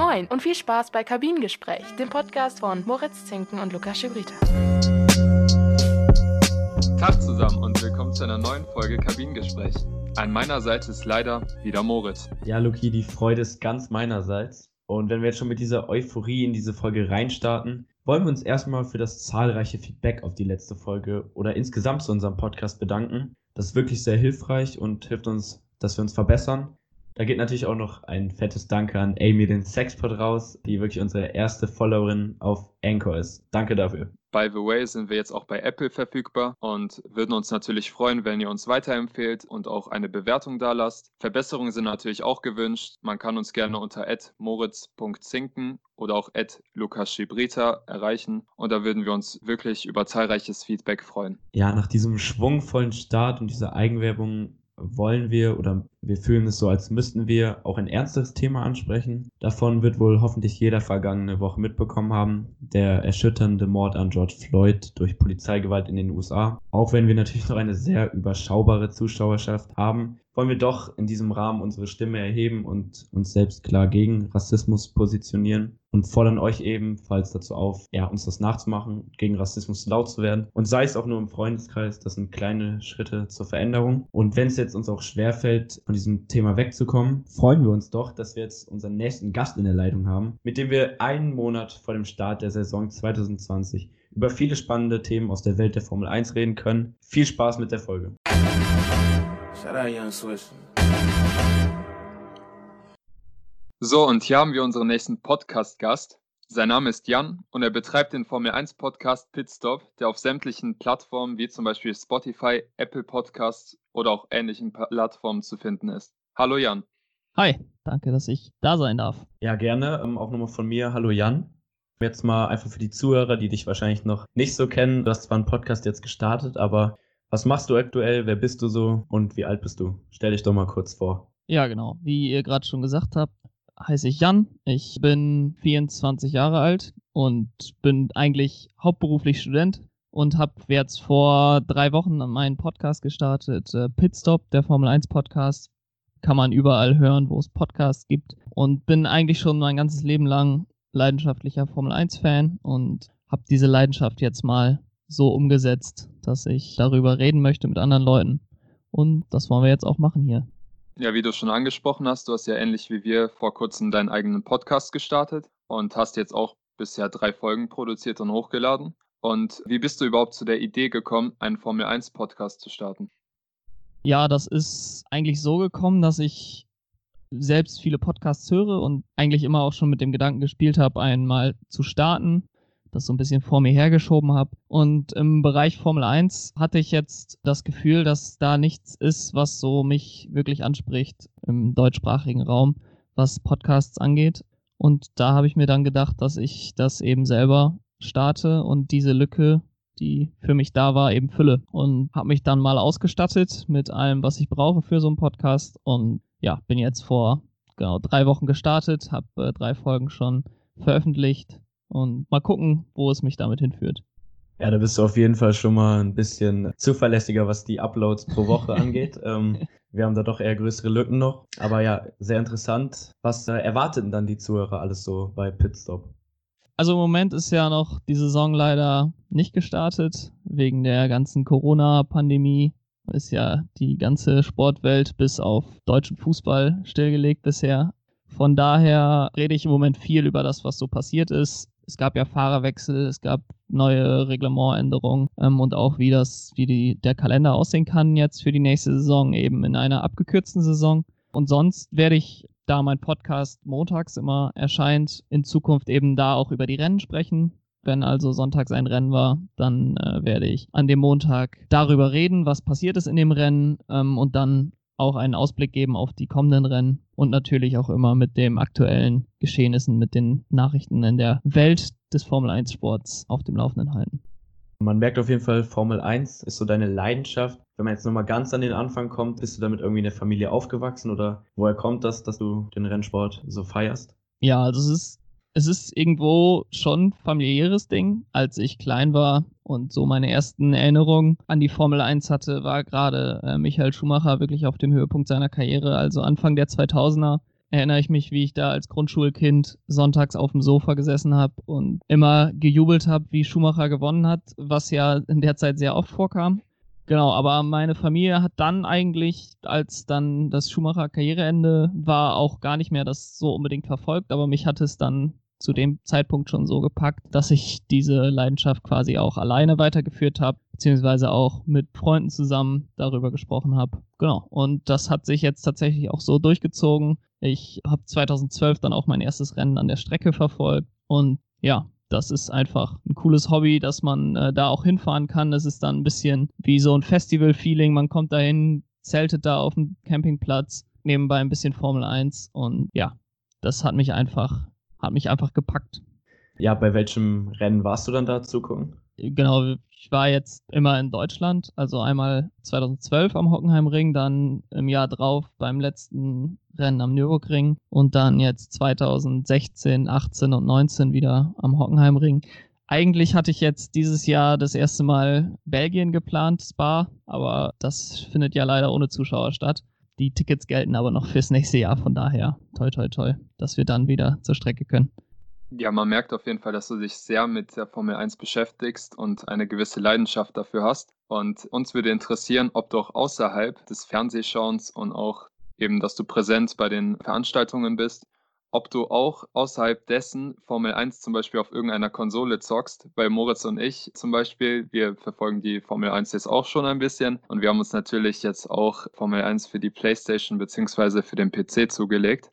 Moin und viel Spaß bei Kabinengespräch, dem Podcast von Moritz Zinken und Lukas Schibrita. Tag zusammen und willkommen zu einer neuen Folge Kabinengespräch. An meiner Seite ist leider wieder Moritz. Ja, Luki, die Freude ist ganz meinerseits. Und wenn wir jetzt schon mit dieser Euphorie in diese Folge reinstarten, wollen wir uns erstmal für das zahlreiche Feedback auf die letzte Folge oder insgesamt zu unserem Podcast bedanken. Das ist wirklich sehr hilfreich und hilft uns, dass wir uns verbessern. Da geht natürlich auch noch ein fettes Danke an Amy, den Sexpot, raus, die wirklich unsere erste Followerin auf Anchor ist. Danke dafür. By the way sind wir jetzt auch bei Apple verfügbar und würden uns natürlich freuen, wenn ihr uns weiterempfehlt und auch eine Bewertung da lasst. Verbesserungen sind natürlich auch gewünscht. Man kann uns gerne unter moritz.zinken oder auch lukaschibrita erreichen und da würden wir uns wirklich über zahlreiches Feedback freuen. Ja, nach diesem schwungvollen Start und dieser Eigenwerbung wollen wir oder wir fühlen es so, als müssten wir auch ein ernstes Thema ansprechen. Davon wird wohl hoffentlich jeder vergangene Woche mitbekommen haben. Der erschütternde Mord an George Floyd durch Polizeigewalt in den USA. Auch wenn wir natürlich noch eine sehr überschaubare Zuschauerschaft haben, wollen wir doch in diesem Rahmen unsere Stimme erheben und uns selbst klar gegen Rassismus positionieren und fordern euch ebenfalls dazu auf, ja, uns das nachzumachen, gegen Rassismus laut zu werden. Und sei es auch nur im Freundeskreis, das sind kleine Schritte zur Veränderung. Und wenn es jetzt uns auch schwerfällt, von diesem Thema wegzukommen, freuen wir uns doch, dass wir jetzt unseren nächsten Gast in der Leitung haben, mit dem wir einen Monat vor dem Start der Saison 2020 über viele spannende Themen aus der Welt der Formel 1 reden können. Viel Spaß mit der Folge. Shout out Young Swish. So, und hier haben wir unseren nächsten Podcast-Gast. Sein Name ist Jan und er betreibt den Formel 1 Podcast Pitstop, der auf sämtlichen Plattformen wie zum Beispiel Spotify, Apple Podcasts oder auch ähnlichen Plattformen zu finden ist. Hallo Jan. Hi, danke, dass ich da sein darf. Ja, gerne. Ähm, auch nochmal von mir. Hallo Jan. Jetzt mal einfach für die Zuhörer, die dich wahrscheinlich noch nicht so kennen. Du hast zwar einen Podcast jetzt gestartet, aber was machst du aktuell? Wer bist du so und wie alt bist du? Stell dich doch mal kurz vor. Ja, genau. Wie ihr gerade schon gesagt habt, heiße ich Jan. Ich bin 24 Jahre alt und bin eigentlich hauptberuflich Student und habe jetzt vor drei Wochen meinen Podcast gestartet, äh, Pitstop, der Formel 1 Podcast. Kann man überall hören, wo es Podcasts gibt. Und bin eigentlich schon mein ganzes Leben lang leidenschaftlicher Formel 1 Fan und habe diese Leidenschaft jetzt mal so umgesetzt, dass ich darüber reden möchte mit anderen Leuten. Und das wollen wir jetzt auch machen hier. Ja, wie du schon angesprochen hast, du hast ja ähnlich wie wir vor kurzem deinen eigenen Podcast gestartet und hast jetzt auch bisher drei Folgen produziert und hochgeladen. Und wie bist du überhaupt zu der Idee gekommen, einen Formel 1 Podcast zu starten? Ja, das ist eigentlich so gekommen, dass ich selbst viele Podcasts höre und eigentlich immer auch schon mit dem Gedanken gespielt habe, einmal zu starten das so ein bisschen vor mir hergeschoben habe. Und im Bereich Formel 1 hatte ich jetzt das Gefühl, dass da nichts ist, was so mich wirklich anspricht im deutschsprachigen Raum, was Podcasts angeht. Und da habe ich mir dann gedacht, dass ich das eben selber starte und diese Lücke, die für mich da war, eben fülle. Und habe mich dann mal ausgestattet mit allem, was ich brauche für so einen Podcast. Und ja, bin jetzt vor genau drei Wochen gestartet, habe äh, drei Folgen schon veröffentlicht und mal gucken, wo es mich damit hinführt. Ja, da bist du auf jeden Fall schon mal ein bisschen zuverlässiger, was die Uploads pro Woche angeht. ähm, wir haben da doch eher größere Lücken noch. Aber ja, sehr interessant. Was äh, erwarteten dann die Zuhörer alles so bei Pitstop? Also im Moment ist ja noch die Saison leider nicht gestartet. Wegen der ganzen Corona-Pandemie ist ja die ganze Sportwelt bis auf deutschen Fußball stillgelegt bisher. Von daher rede ich im Moment viel über das, was so passiert ist. Es gab ja Fahrerwechsel, es gab neue Reglementänderungen ähm, und auch wie das, wie die, der Kalender aussehen kann jetzt für die nächste Saison, eben in einer abgekürzten Saison. Und sonst werde ich, da mein Podcast montags immer erscheint, in Zukunft eben da auch über die Rennen sprechen. Wenn also sonntags ein Rennen war, dann äh, werde ich an dem Montag darüber reden, was passiert ist in dem Rennen ähm, und dann auch einen Ausblick geben auf die kommenden Rennen und natürlich auch immer mit den aktuellen Geschehnissen, mit den Nachrichten in der Welt des Formel 1 Sports auf dem Laufenden halten. Man merkt auf jeden Fall, Formel 1 ist so deine Leidenschaft. Wenn man jetzt nochmal ganz an den Anfang kommt, bist du damit irgendwie in der Familie aufgewachsen oder woher kommt das, dass du den Rennsport so feierst? Ja, also es ist es ist irgendwo schon familiäres Ding. Als ich klein war und so meine ersten Erinnerungen an die Formel 1 hatte, war gerade äh, Michael Schumacher wirklich auf dem Höhepunkt seiner Karriere, also Anfang der 2000er. erinnere ich mich, wie ich da als Grundschulkind sonntags auf dem Sofa gesessen habe und immer gejubelt habe, wie Schumacher gewonnen hat, was ja in der Zeit sehr oft vorkam. Genau, aber meine Familie hat dann eigentlich, als dann das Schumacher Karriereende war, auch gar nicht mehr das so unbedingt verfolgt, aber mich hat es dann zu dem Zeitpunkt schon so gepackt, dass ich diese Leidenschaft quasi auch alleine weitergeführt habe, beziehungsweise auch mit Freunden zusammen darüber gesprochen habe. Genau. Und das hat sich jetzt tatsächlich auch so durchgezogen. Ich habe 2012 dann auch mein erstes Rennen an der Strecke verfolgt und ja, das ist einfach ein cooles Hobby, dass man äh, da auch hinfahren kann. Das ist dann ein bisschen wie so ein Festival-Feeling. Man kommt dahin, zeltet da auf dem Campingplatz, nebenbei ein bisschen Formel 1 und ja, das hat mich einfach, hat mich einfach gepackt. Ja, bei welchem Rennen warst du dann da zugucken? Genau, ich war jetzt immer in Deutschland, also einmal 2012 am Hockenheimring, dann im Jahr drauf beim letzten Rennen am Nürburgring und dann jetzt 2016, 18 und 19 wieder am Hockenheimring. Eigentlich hatte ich jetzt dieses Jahr das erste Mal Belgien geplant, Spa, aber das findet ja leider ohne Zuschauer statt. Die Tickets gelten aber noch fürs nächste Jahr, von daher toi toi toi, dass wir dann wieder zur Strecke können. Ja, man merkt auf jeden Fall, dass du dich sehr mit der Formel 1 beschäftigst und eine gewisse Leidenschaft dafür hast. Und uns würde interessieren, ob du auch außerhalb des Fernsehschauens und auch eben, dass du präsent bei den Veranstaltungen bist, ob du auch außerhalb dessen Formel 1 zum Beispiel auf irgendeiner Konsole zockst. Bei Moritz und ich zum Beispiel, wir verfolgen die Formel 1 jetzt auch schon ein bisschen und wir haben uns natürlich jetzt auch Formel 1 für die PlayStation bzw. für den PC zugelegt.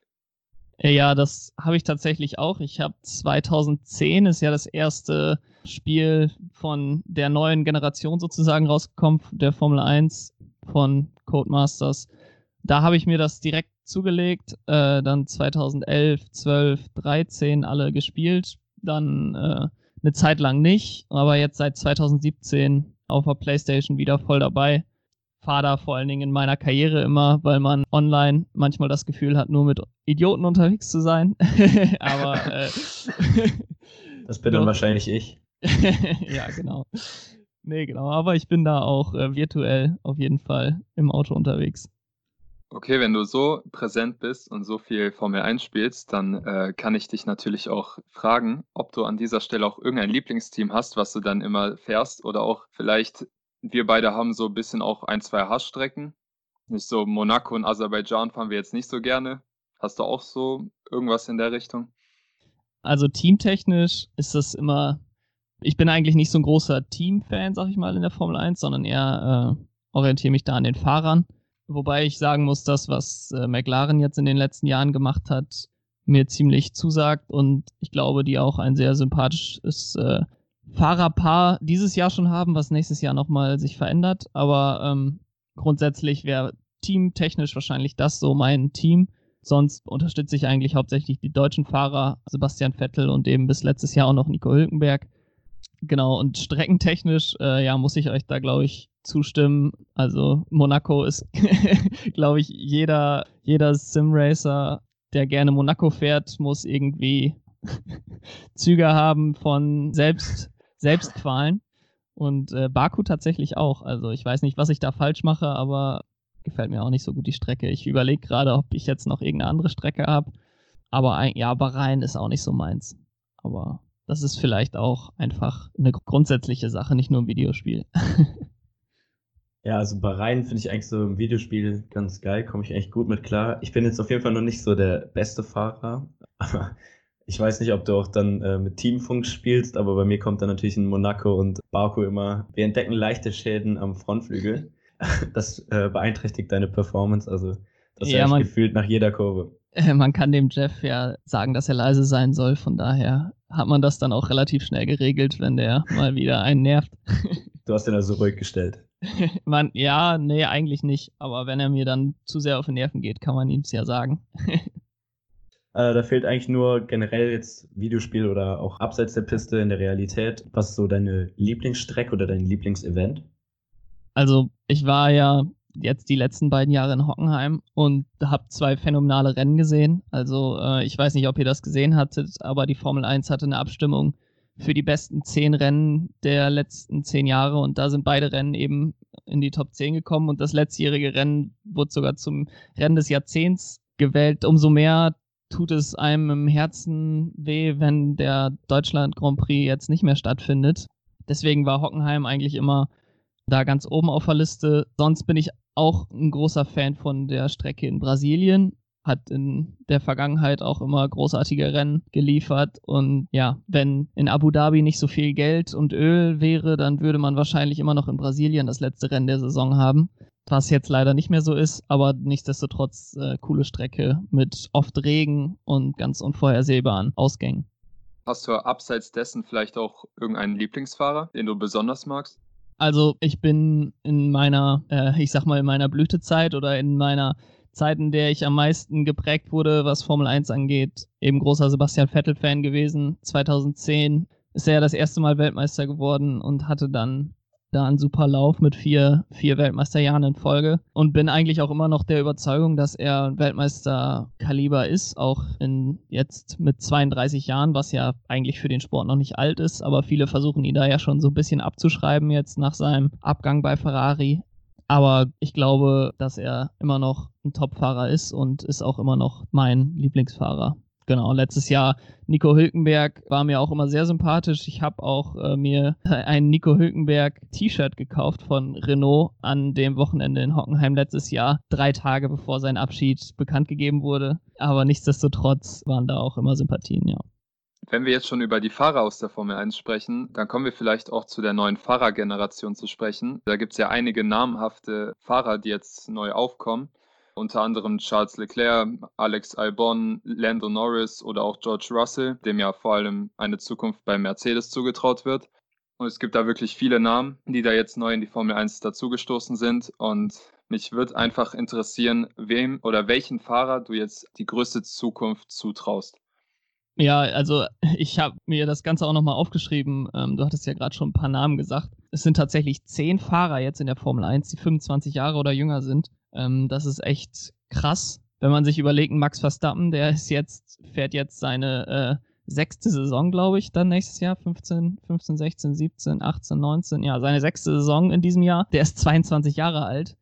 Ja, das habe ich tatsächlich auch. Ich habe 2010 ist ja das erste Spiel von der neuen Generation sozusagen rausgekommen, der Formel 1 von Codemasters. Da habe ich mir das direkt zugelegt, äh, dann 2011, 12, 13 alle gespielt, dann äh, eine Zeit lang nicht, aber jetzt seit 2017 auf der PlayStation wieder voll dabei fahre da vor allen Dingen in meiner Karriere immer, weil man online manchmal das Gefühl hat, nur mit Idioten unterwegs zu sein. Aber äh, das bin dann wahrscheinlich ich. ja, genau. Nee, genau. Aber ich bin da auch äh, virtuell auf jeden Fall im Auto unterwegs. Okay, wenn du so präsent bist und so viel Formel 1 spielst, dann äh, kann ich dich natürlich auch fragen, ob du an dieser Stelle auch irgendein Lieblingsteam hast, was du dann immer fährst oder auch vielleicht wir beide haben so ein bisschen auch ein, zwei Hassstrecken. Nicht so Monaco und Aserbaidschan fahren wir jetzt nicht so gerne. Hast du auch so irgendwas in der Richtung? Also teamtechnisch ist das immer. Ich bin eigentlich nicht so ein großer Teamfan, sag ich mal, in der Formel 1, sondern eher äh, orientiere mich da an den Fahrern. Wobei ich sagen muss, das, was äh, McLaren jetzt in den letzten Jahren gemacht hat, mir ziemlich zusagt und ich glaube, die auch ein sehr sympathisches äh, Fahrerpaar dieses Jahr schon haben, was nächstes Jahr nochmal sich verändert. Aber ähm, grundsätzlich wäre teamtechnisch wahrscheinlich das so mein Team. Sonst unterstütze ich eigentlich hauptsächlich die deutschen Fahrer, Sebastian Vettel und eben bis letztes Jahr auch noch Nico Hülkenberg. Genau, und streckentechnisch, äh, ja, muss ich euch da, glaube ich, zustimmen. Also Monaco ist, glaube ich, jeder, jeder Simracer, der gerne Monaco fährt, muss irgendwie Züge haben von selbst Selbstqualen. Und äh, Baku tatsächlich auch. Also ich weiß nicht, was ich da falsch mache, aber gefällt mir auch nicht so gut die Strecke. Ich überlege gerade, ob ich jetzt noch irgendeine andere Strecke habe. Aber ein, ja, Bahrain ist auch nicht so meins. Aber das ist vielleicht auch einfach eine grundsätzliche Sache, nicht nur ein Videospiel. ja, also Bahrain finde ich eigentlich so im Videospiel ganz geil, komme ich echt gut mit klar. Ich bin jetzt auf jeden Fall noch nicht so der beste Fahrer, aber ich weiß nicht, ob du auch dann äh, mit Teamfunk spielst, aber bei mir kommt dann natürlich in Monaco und Baku immer, wir entdecken leichte Schäden am Frontflügel. Das äh, beeinträchtigt deine Performance, also das ja, man, gefühlt nach jeder Kurve. Man kann dem Jeff ja sagen, dass er leise sein soll, von daher hat man das dann auch relativ schnell geregelt, wenn der mal wieder einen nervt. Du hast ihn also ruhig gestellt. man, ja, nee, eigentlich nicht. Aber wenn er mir dann zu sehr auf die Nerven geht, kann man ihm es ja sagen. Äh, da fehlt eigentlich nur generell jetzt Videospiel oder auch abseits der Piste in der Realität. Was ist so deine Lieblingsstrecke oder dein Lieblingsevent? Also ich war ja jetzt die letzten beiden Jahre in Hockenheim und habe zwei phänomenale Rennen gesehen. Also äh, ich weiß nicht, ob ihr das gesehen hattet, aber die Formel 1 hatte eine Abstimmung für die besten zehn Rennen der letzten zehn Jahre und da sind beide Rennen eben in die Top 10 gekommen und das letztjährige Rennen wurde sogar zum Rennen des Jahrzehnts gewählt. Umso mehr tut es einem im Herzen weh, wenn der Deutschland Grand Prix jetzt nicht mehr stattfindet. Deswegen war Hockenheim eigentlich immer da ganz oben auf der Liste. Sonst bin ich auch ein großer Fan von der Strecke in Brasilien. Hat in der Vergangenheit auch immer großartige Rennen geliefert. Und ja, wenn in Abu Dhabi nicht so viel Geld und Öl wäre, dann würde man wahrscheinlich immer noch in Brasilien das letzte Rennen der Saison haben was jetzt leider nicht mehr so ist, aber nichtsdestotrotz äh, coole Strecke mit oft Regen und ganz unvorhersehbaren Ausgängen. Hast du abseits dessen vielleicht auch irgendeinen Lieblingsfahrer, den du besonders magst? Also ich bin in meiner, äh, ich sag mal, in meiner Blütezeit oder in meiner Zeit, in der ich am meisten geprägt wurde, was Formel 1 angeht, eben großer Sebastian Vettel-Fan gewesen. 2010 ist er ja das erste Mal Weltmeister geworden und hatte dann da einen super Lauf mit vier, vier Weltmeisterjahren in Folge und bin eigentlich auch immer noch der Überzeugung, dass er Weltmeisterkaliber ist, auch in jetzt mit 32 Jahren, was ja eigentlich für den Sport noch nicht alt ist, aber viele versuchen ihn da ja schon so ein bisschen abzuschreiben jetzt nach seinem Abgang bei Ferrari. Aber ich glaube, dass er immer noch ein Topfahrer ist und ist auch immer noch mein Lieblingsfahrer. Genau, letztes Jahr Nico Hülkenberg war mir auch immer sehr sympathisch. Ich habe auch äh, mir ein Nico Hülkenberg T-Shirt gekauft von Renault an dem Wochenende in Hockenheim letztes Jahr, drei Tage bevor sein Abschied bekannt gegeben wurde. Aber nichtsdestotrotz waren da auch immer Sympathien, ja. Wenn wir jetzt schon über die Fahrer aus der Formel 1 sprechen, dann kommen wir vielleicht auch zu der neuen Fahrergeneration zu sprechen. Da gibt es ja einige namhafte Fahrer, die jetzt neu aufkommen unter anderem Charles Leclerc, Alex Albon, Lando Norris oder auch George Russell, dem ja vor allem eine Zukunft bei Mercedes zugetraut wird. Und es gibt da wirklich viele Namen, die da jetzt neu in die Formel 1 dazugestoßen sind. Und mich würde einfach interessieren, wem oder welchen Fahrer du jetzt die größte Zukunft zutraust. Ja, also ich habe mir das Ganze auch nochmal aufgeschrieben. Ähm, du hattest ja gerade schon ein paar Namen gesagt. Es sind tatsächlich zehn Fahrer jetzt in der Formel 1, die 25 Jahre oder jünger sind. Ähm, das ist echt krass. Wenn man sich überlegt, Max Verstappen, der ist jetzt, fährt jetzt seine äh, sechste Saison, glaube ich, dann nächstes Jahr. 15, 15, 16, 17, 18, 19. Ja, seine sechste Saison in diesem Jahr. Der ist 22 Jahre alt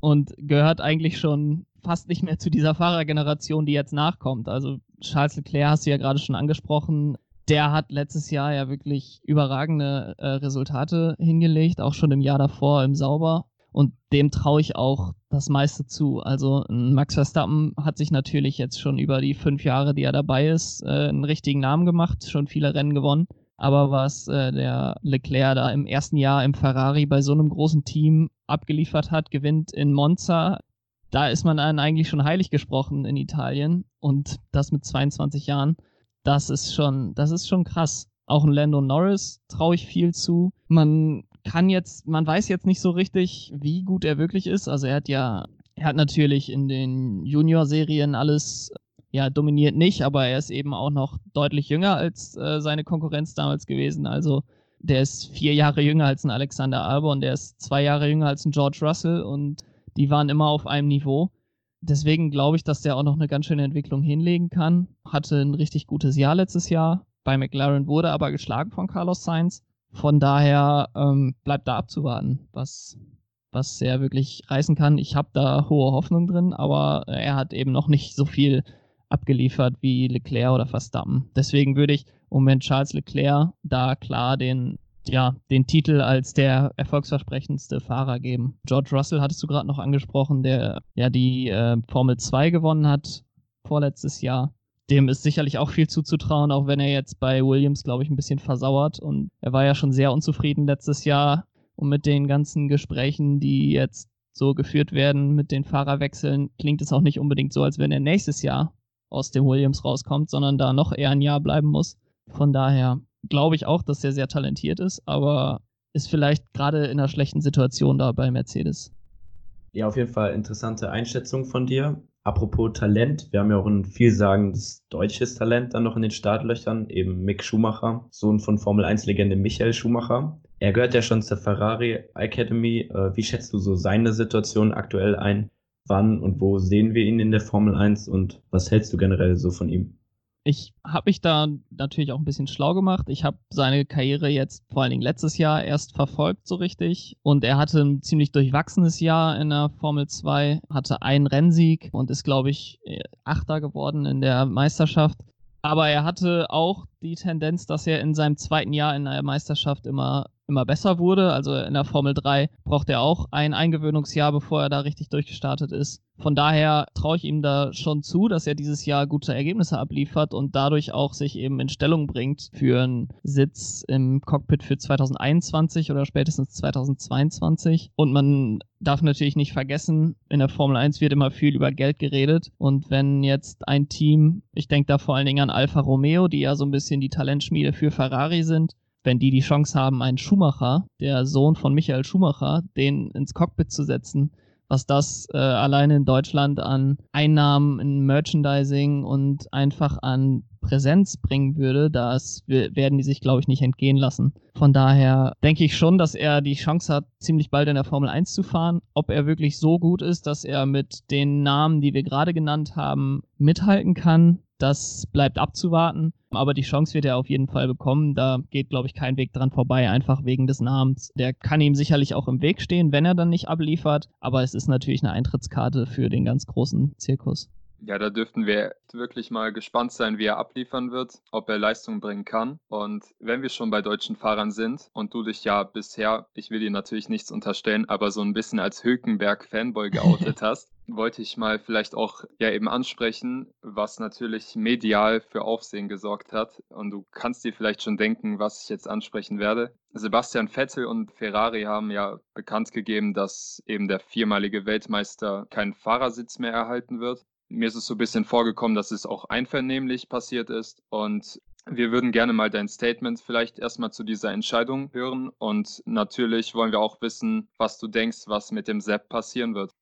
und gehört eigentlich schon fast nicht mehr zu dieser Fahrergeneration, die jetzt nachkommt. Also Charles Leclerc hast du ja gerade schon angesprochen. Der hat letztes Jahr ja wirklich überragende äh, Resultate hingelegt, auch schon im Jahr davor im Sauber. Und dem traue ich auch das meiste zu. Also Max Verstappen hat sich natürlich jetzt schon über die fünf Jahre, die er dabei ist, äh, einen richtigen Namen gemacht, schon viele Rennen gewonnen. Aber was äh, der Leclerc da im ersten Jahr im Ferrari bei so einem großen Team abgeliefert hat, gewinnt in Monza, da ist man dann eigentlich schon heilig gesprochen in Italien. Und das mit 22 Jahren, das ist schon, das ist schon krass. Auch ein Lando Norris traue ich viel zu. Man kann jetzt, man weiß jetzt nicht so richtig, wie gut er wirklich ist. Also er hat ja, er hat natürlich in den Junior-Serien alles ja dominiert nicht, aber er ist eben auch noch deutlich jünger als äh, seine Konkurrenz damals gewesen. Also der ist vier Jahre jünger als ein Alexander Albon, der ist zwei Jahre jünger als ein George Russell und die waren immer auf einem Niveau. Deswegen glaube ich, dass der auch noch eine ganz schöne Entwicklung hinlegen kann. Hatte ein richtig gutes Jahr letztes Jahr. Bei McLaren wurde aber geschlagen von Carlos Sainz. Von daher ähm, bleibt da abzuwarten, was, was er wirklich reißen kann. Ich habe da hohe Hoffnung drin, aber er hat eben noch nicht so viel abgeliefert wie Leclerc oder Verstappen. Deswegen würde ich im Moment Charles Leclerc da klar den, ja, den Titel als der erfolgsversprechendste Fahrer geben. George Russell hattest du gerade noch angesprochen, der ja die äh, Formel 2 gewonnen hat vorletztes Jahr dem ist sicherlich auch viel zuzutrauen, auch wenn er jetzt bei Williams, glaube ich, ein bisschen versauert. Und er war ja schon sehr unzufrieden letztes Jahr. Und mit den ganzen Gesprächen, die jetzt so geführt werden, mit den Fahrerwechseln, klingt es auch nicht unbedingt so, als wenn er nächstes Jahr aus dem Williams rauskommt, sondern da noch eher ein Jahr bleiben muss. Von daher glaube ich auch, dass er sehr talentiert ist, aber ist vielleicht gerade in einer schlechten Situation da bei Mercedes. Ja, auf jeden Fall interessante Einschätzung von dir. Apropos Talent, wir haben ja auch ein vielsagendes deutsches Talent dann noch in den Startlöchern, eben Mick Schumacher, Sohn von Formel 1-Legende Michael Schumacher. Er gehört ja schon zur Ferrari Academy. Äh, wie schätzt du so seine Situation aktuell ein? Wann und wo sehen wir ihn in der Formel 1 und was hältst du generell so von ihm? Ich habe mich da natürlich auch ein bisschen schlau gemacht. Ich habe seine Karriere jetzt vor allen Dingen letztes Jahr erst verfolgt so richtig. Und er hatte ein ziemlich durchwachsenes Jahr in der Formel 2, hatte einen Rennsieg und ist, glaube ich, Achter geworden in der Meisterschaft. Aber er hatte auch die Tendenz, dass er in seinem zweiten Jahr in der Meisterschaft immer immer besser wurde. Also in der Formel 3 braucht er auch ein Eingewöhnungsjahr, bevor er da richtig durchgestartet ist. Von daher traue ich ihm da schon zu, dass er dieses Jahr gute Ergebnisse abliefert und dadurch auch sich eben in Stellung bringt für einen Sitz im Cockpit für 2021 oder spätestens 2022. Und man darf natürlich nicht vergessen, in der Formel 1 wird immer viel über Geld geredet. Und wenn jetzt ein Team, ich denke da vor allen Dingen an Alfa Romeo, die ja so ein bisschen die Talentschmiede für Ferrari sind, wenn die die Chance haben, einen Schumacher, der Sohn von Michael Schumacher, den ins Cockpit zu setzen, was das äh, alleine in Deutschland an Einnahmen in Merchandising und einfach an Präsenz bringen würde, das werden die sich, glaube ich, nicht entgehen lassen. Von daher denke ich schon, dass er die Chance hat, ziemlich bald in der Formel 1 zu fahren. Ob er wirklich so gut ist, dass er mit den Namen, die wir gerade genannt haben, mithalten kann, das bleibt abzuwarten. Aber die Chance wird er auf jeden Fall bekommen. Da geht, glaube ich, kein Weg dran vorbei, einfach wegen des Namens. Der kann ihm sicherlich auch im Weg stehen, wenn er dann nicht abliefert. Aber es ist natürlich eine Eintrittskarte für den ganz großen Zirkus. Ja, da dürften wir wirklich mal gespannt sein, wie er abliefern wird, ob er Leistung bringen kann. Und wenn wir schon bei deutschen Fahrern sind und du dich ja bisher, ich will dir natürlich nichts unterstellen, aber so ein bisschen als Hülkenberg-Fanboy geoutet hast, wollte ich mal vielleicht auch ja eben ansprechen, was natürlich medial für Aufsehen gesorgt hat. Und du kannst dir vielleicht schon denken, was ich jetzt ansprechen werde. Sebastian Vettel und Ferrari haben ja bekannt gegeben, dass eben der viermalige Weltmeister keinen Fahrersitz mehr erhalten wird mir ist es so ein bisschen vorgekommen, dass es auch einvernehmlich passiert ist. Und wir würden gerne mal dein Statement vielleicht erstmal zu dieser Entscheidung hören. Und natürlich wollen wir auch wissen, was du denkst, was mit dem Sepp passieren wird.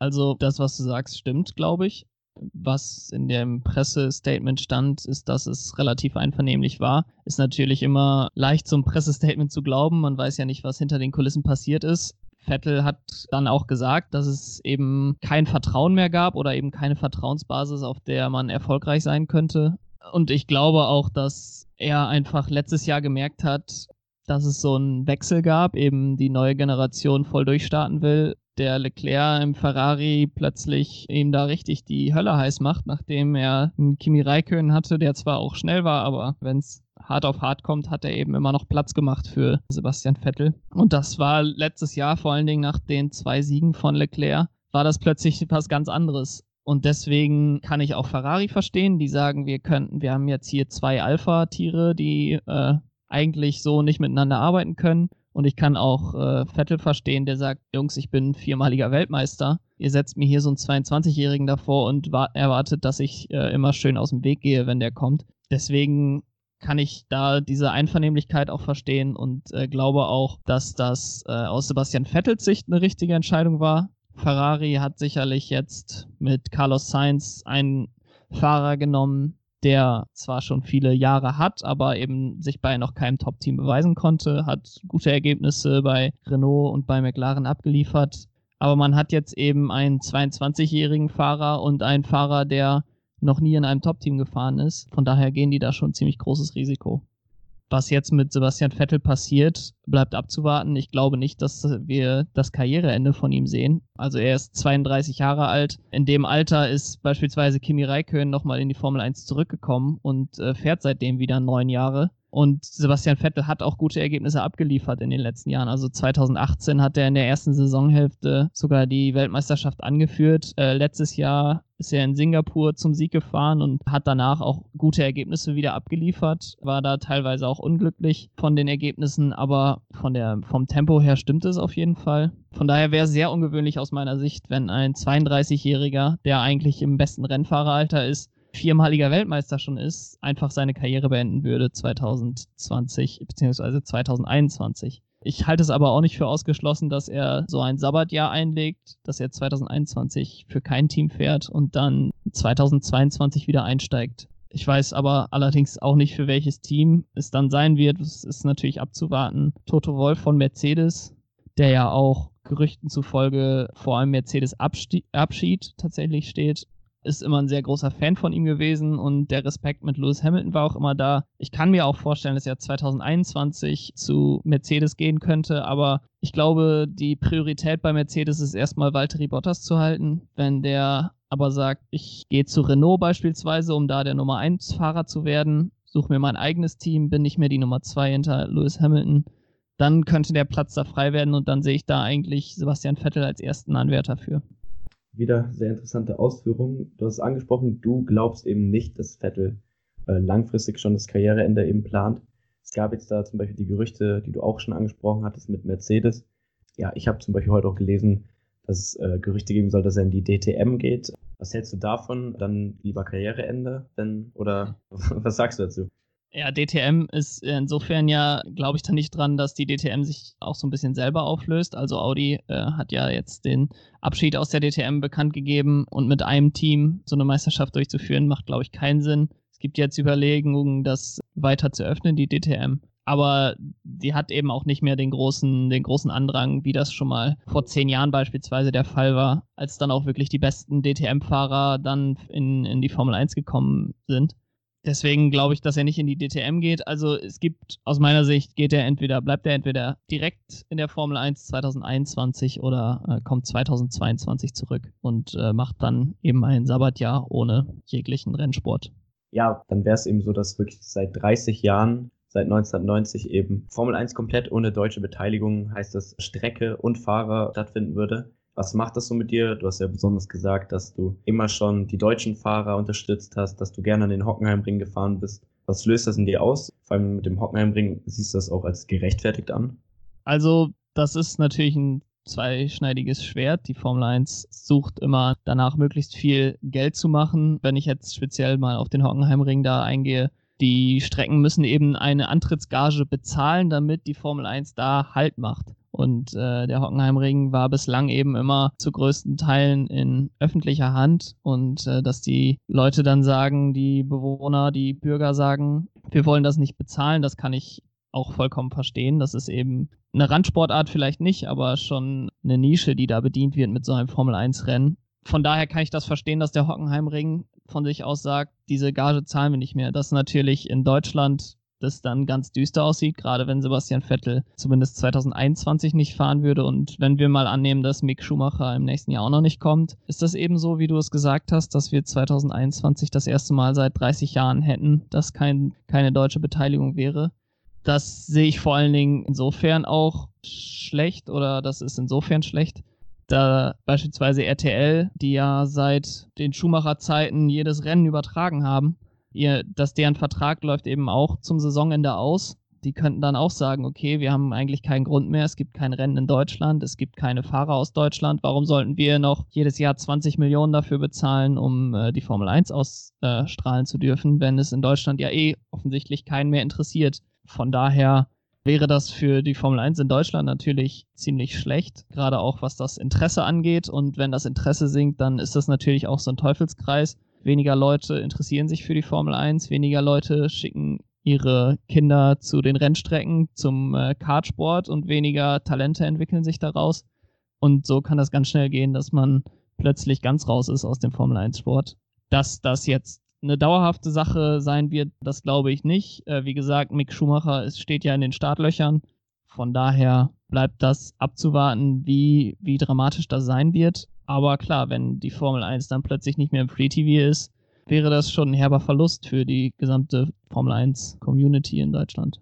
Also das, was du sagst, stimmt, glaube ich. Was in dem Pressestatement stand, ist, dass es relativ einvernehmlich war. Ist natürlich immer leicht, zum Pressestatement zu glauben. Man weiß ja nicht, was hinter den Kulissen passiert ist. Vettel hat dann auch gesagt, dass es eben kein Vertrauen mehr gab oder eben keine Vertrauensbasis, auf der man erfolgreich sein könnte. Und ich glaube auch, dass er einfach letztes Jahr gemerkt hat, dass es so einen Wechsel gab, eben die neue Generation voll durchstarten will. Der Leclerc im Ferrari plötzlich ihm da richtig die Hölle heiß macht, nachdem er einen Kimi Räikkönen hatte, der zwar auch schnell war, aber wenn es hart auf hart kommt, hat er eben immer noch Platz gemacht für Sebastian Vettel. Und das war letztes Jahr, vor allen Dingen nach den zwei Siegen von Leclerc, war das plötzlich was ganz anderes. Und deswegen kann ich auch Ferrari verstehen, die sagen, wir könnten, wir haben jetzt hier zwei Alpha-Tiere, die äh, eigentlich so nicht miteinander arbeiten können. Und ich kann auch äh, Vettel verstehen, der sagt, Jungs, ich bin viermaliger Weltmeister. Ihr setzt mir hier so einen 22-Jährigen davor und erwartet, dass ich äh, immer schön aus dem Weg gehe, wenn der kommt. Deswegen kann ich da diese Einvernehmlichkeit auch verstehen und äh, glaube auch, dass das äh, aus Sebastian Vettels Sicht eine richtige Entscheidung war. Ferrari hat sicherlich jetzt mit Carlos Sainz einen Fahrer genommen, der zwar schon viele Jahre hat, aber eben sich bei noch keinem Top-Team beweisen konnte, hat gute Ergebnisse bei Renault und bei McLaren abgeliefert. Aber man hat jetzt eben einen 22-jährigen Fahrer und einen Fahrer, der noch nie in einem Top-Team gefahren ist. Von daher gehen die da schon ziemlich großes Risiko. Was jetzt mit Sebastian Vettel passiert, bleibt abzuwarten. Ich glaube nicht, dass wir das Karriereende von ihm sehen. Also er ist 32 Jahre alt. In dem Alter ist beispielsweise Kimi Räikkönen nochmal in die Formel 1 zurückgekommen und äh, fährt seitdem wieder neun Jahre. Und Sebastian Vettel hat auch gute Ergebnisse abgeliefert in den letzten Jahren. Also 2018 hat er in der ersten Saisonhälfte sogar die Weltmeisterschaft angeführt. Äh, letztes Jahr ist er in Singapur zum Sieg gefahren und hat danach auch gute Ergebnisse wieder abgeliefert. War da teilweise auch unglücklich von den Ergebnissen, aber von der, vom Tempo her stimmt es auf jeden Fall. Von daher wäre es sehr ungewöhnlich aus meiner Sicht, wenn ein 32-Jähriger, der eigentlich im besten Rennfahreralter ist, viermaliger Weltmeister schon ist, einfach seine Karriere beenden würde 2020 bzw. 2021. Ich halte es aber auch nicht für ausgeschlossen, dass er so ein Sabbatjahr einlegt, dass er 2021 für kein Team fährt und dann 2022 wieder einsteigt. Ich weiß aber allerdings auch nicht, für welches Team es dann sein wird. Es ist natürlich abzuwarten. Toto Wolf von Mercedes, der ja auch Gerüchten zufolge vor allem Mercedes Abschied tatsächlich steht, ist immer ein sehr großer Fan von ihm gewesen und der Respekt mit Lewis Hamilton war auch immer da. Ich kann mir auch vorstellen, dass er 2021 zu Mercedes gehen könnte, aber ich glaube, die Priorität bei Mercedes ist erstmal Valtteri Bottas zu halten. Wenn der aber sagt, ich gehe zu Renault beispielsweise, um da der Nummer 1 Fahrer zu werden, suche mir mein eigenes Team, bin nicht mehr die Nummer 2 hinter Lewis Hamilton, dann könnte der Platz da frei werden und dann sehe ich da eigentlich Sebastian Vettel als ersten Anwärter für. Wieder sehr interessante Ausführungen. Du hast es angesprochen, du glaubst eben nicht, dass Vettel äh, langfristig schon das Karriereende eben plant. Es gab jetzt da zum Beispiel die Gerüchte, die du auch schon angesprochen hattest mit Mercedes. Ja, ich habe zum Beispiel heute auch gelesen, dass es äh, Gerüchte geben soll, dass er in die DTM geht. Was hältst du davon? Dann lieber Karriereende? Denn, oder was sagst du dazu? Ja, DTM ist insofern ja, glaube ich, da nicht dran, dass die DTM sich auch so ein bisschen selber auflöst. Also Audi äh, hat ja jetzt den Abschied aus der DTM bekannt gegeben und mit einem Team so eine Meisterschaft durchzuführen, macht, glaube ich, keinen Sinn. Es gibt jetzt Überlegungen, das weiter zu öffnen, die DTM. Aber die hat eben auch nicht mehr den großen, den großen Andrang, wie das schon mal vor zehn Jahren beispielsweise der Fall war, als dann auch wirklich die besten DTM-Fahrer dann in, in die Formel 1 gekommen sind. Deswegen glaube ich, dass er nicht in die DTM geht. Also es gibt aus meiner Sicht geht er entweder bleibt er entweder direkt in der Formel 1 2021 oder äh, kommt 2022 zurück und äh, macht dann eben ein Sabbatjahr ohne jeglichen Rennsport. Ja, dann wäre es eben so, dass wirklich seit 30 Jahren seit 1990 eben Formel 1 komplett ohne deutsche Beteiligung, heißt das Strecke und Fahrer stattfinden würde. Was macht das so mit dir? Du hast ja besonders gesagt, dass du immer schon die deutschen Fahrer unterstützt hast, dass du gerne an den Hockenheimring gefahren bist. Was löst das in dir aus? Vor allem mit dem Hockenheimring siehst du das auch als gerechtfertigt an? Also, das ist natürlich ein zweischneidiges Schwert. Die Formel 1 sucht immer danach, möglichst viel Geld zu machen. Wenn ich jetzt speziell mal auf den Hockenheimring da eingehe, die Strecken müssen eben eine Antrittsgage bezahlen, damit die Formel 1 da Halt macht. Und äh, der Hockenheimring war bislang eben immer zu größten Teilen in öffentlicher Hand und äh, dass die Leute dann sagen, die Bewohner, die Bürger sagen, wir wollen das nicht bezahlen, das kann ich auch vollkommen verstehen. Das ist eben eine Randsportart vielleicht nicht, aber schon eine Nische, die da bedient wird mit so einem Formel 1 Rennen. Von daher kann ich das verstehen, dass der Hockenheimring von sich aus sagt, diese Gage zahlen wir nicht mehr. Das natürlich in Deutschland das dann ganz düster aussieht, gerade wenn Sebastian Vettel zumindest 2021 nicht fahren würde. Und wenn wir mal annehmen, dass Mick Schumacher im nächsten Jahr auch noch nicht kommt, ist das eben so, wie du es gesagt hast, dass wir 2021 das erste Mal seit 30 Jahren hätten, dass kein, keine deutsche Beteiligung wäre. Das sehe ich vor allen Dingen insofern auch schlecht oder das ist insofern schlecht, da beispielsweise RTL, die ja seit den Schumacher-Zeiten jedes Rennen übertragen haben, ihr, dass deren Vertrag läuft eben auch zum Saisonende aus. Die könnten dann auch sagen, okay, wir haben eigentlich keinen Grund mehr, es gibt kein Rennen in Deutschland, es gibt keine Fahrer aus Deutschland, warum sollten wir noch jedes Jahr 20 Millionen dafür bezahlen, um äh, die Formel 1 ausstrahlen äh, zu dürfen, wenn es in Deutschland ja eh offensichtlich keinen mehr interessiert. Von daher wäre das für die Formel 1 in Deutschland natürlich ziemlich schlecht, gerade auch was das Interesse angeht. Und wenn das Interesse sinkt, dann ist das natürlich auch so ein Teufelskreis weniger Leute interessieren sich für die Formel 1, weniger Leute schicken ihre Kinder zu den Rennstrecken, zum äh, Kartsport und weniger Talente entwickeln sich daraus. Und so kann das ganz schnell gehen, dass man plötzlich ganz raus ist aus dem Formel 1 Sport. Dass das jetzt eine dauerhafte Sache sein wird, das glaube ich nicht. Äh, wie gesagt, Mick Schumacher es steht ja in den Startlöchern. Von daher bleibt das abzuwarten, wie, wie dramatisch das sein wird. Aber klar, wenn die Formel 1 dann plötzlich nicht mehr im Free TV ist, wäre das schon ein herber Verlust für die gesamte Formel 1 Community in Deutschland.